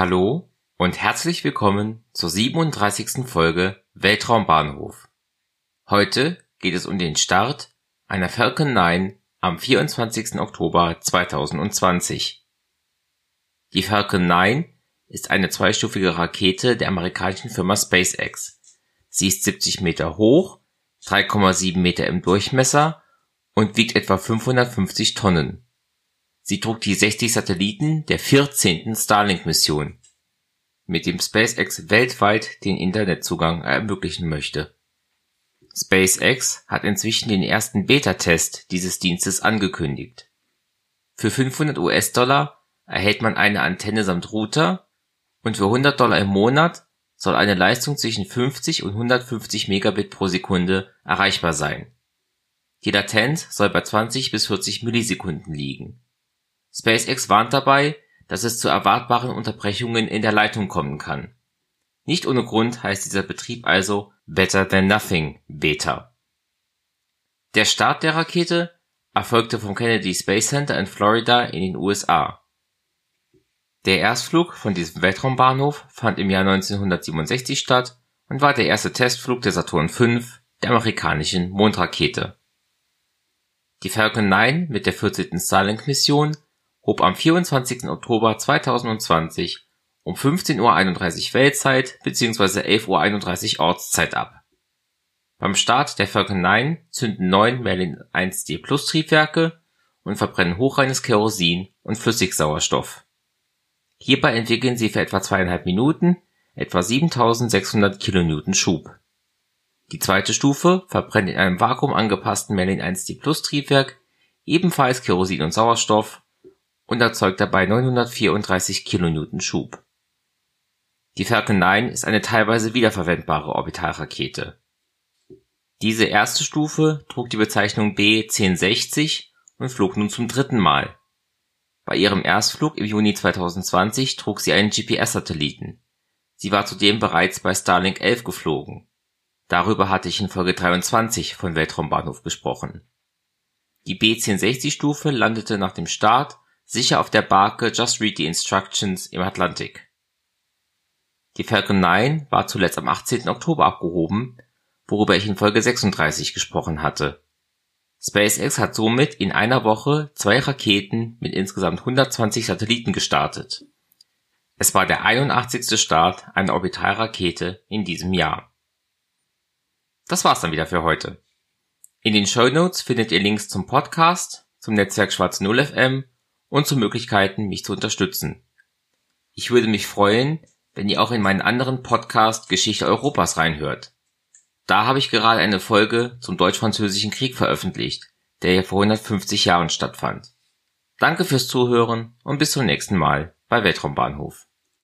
Hallo und herzlich willkommen zur 37. Folge Weltraumbahnhof. Heute geht es um den Start einer Falcon 9 am 24. Oktober 2020. Die Falcon 9 ist eine zweistufige Rakete der amerikanischen Firma SpaceX. Sie ist 70 Meter hoch, 3,7 Meter im Durchmesser und wiegt etwa 550 Tonnen. Sie trug die 60 Satelliten der 14. Starlink-Mission, mit dem SpaceX weltweit den Internetzugang ermöglichen möchte. SpaceX hat inzwischen den ersten Beta-Test dieses Dienstes angekündigt. Für 500 US-Dollar erhält man eine Antenne samt Router und für 100 Dollar im Monat soll eine Leistung zwischen 50 und 150 Megabit pro Sekunde erreichbar sein. Die Latenz soll bei 20 bis 40 Millisekunden liegen SpaceX warnt dabei, dass es zu erwartbaren Unterbrechungen in der Leitung kommen kann. Nicht ohne Grund heißt dieser Betrieb also Better than Nothing Beta. Der Start der Rakete erfolgte vom Kennedy Space Center in Florida in den USA. Der Erstflug von diesem Weltraumbahnhof fand im Jahr 1967 statt und war der erste Testflug der Saturn V, der amerikanischen Mondrakete. Die Falcon 9 mit der 14. Starlink-Mission hob am 24. Oktober 2020 um 15:31 Uhr Weltzeit bzw. 11:31 Uhr Ortszeit ab. Beim Start der Falcon 9 zünden neun Merlin 1D Plus Triebwerke und verbrennen hochreines Kerosin und Flüssigsauerstoff. Hierbei entwickeln sie für etwa zweieinhalb Minuten etwa 7600 kN Schub. Die zweite Stufe verbrennt in einem vakuumangepassten Merlin 1D Plus Triebwerk ebenfalls Kerosin und Sauerstoff und erzeugt dabei 934 kN Schub. Die Falcon 9 ist eine teilweise wiederverwendbare Orbitalrakete. Diese erste Stufe trug die Bezeichnung B-1060 und flog nun zum dritten Mal. Bei ihrem Erstflug im Juni 2020 trug sie einen GPS-Satelliten. Sie war zudem bereits bei Starlink 11 geflogen. Darüber hatte ich in Folge 23 von Weltraumbahnhof gesprochen. Die B-1060-Stufe landete nach dem Start sicher auf der Barke Just Read the Instructions im Atlantik. Die Falcon 9 war zuletzt am 18. Oktober abgehoben, worüber ich in Folge 36 gesprochen hatte. SpaceX hat somit in einer Woche zwei Raketen mit insgesamt 120 Satelliten gestartet. Es war der 81. Start einer Orbitalrakete in diesem Jahr. Das war's dann wieder für heute. In den Show Notes findet ihr Links zum Podcast, zum Netzwerk Schwarz Null FM und zu Möglichkeiten, mich zu unterstützen. Ich würde mich freuen, wenn ihr auch in meinen anderen Podcast Geschichte Europas reinhört. Da habe ich gerade eine Folge zum Deutsch-Französischen Krieg veröffentlicht, der ja vor 150 Jahren stattfand. Danke fürs Zuhören und bis zum nächsten Mal bei Weltraumbahnhof.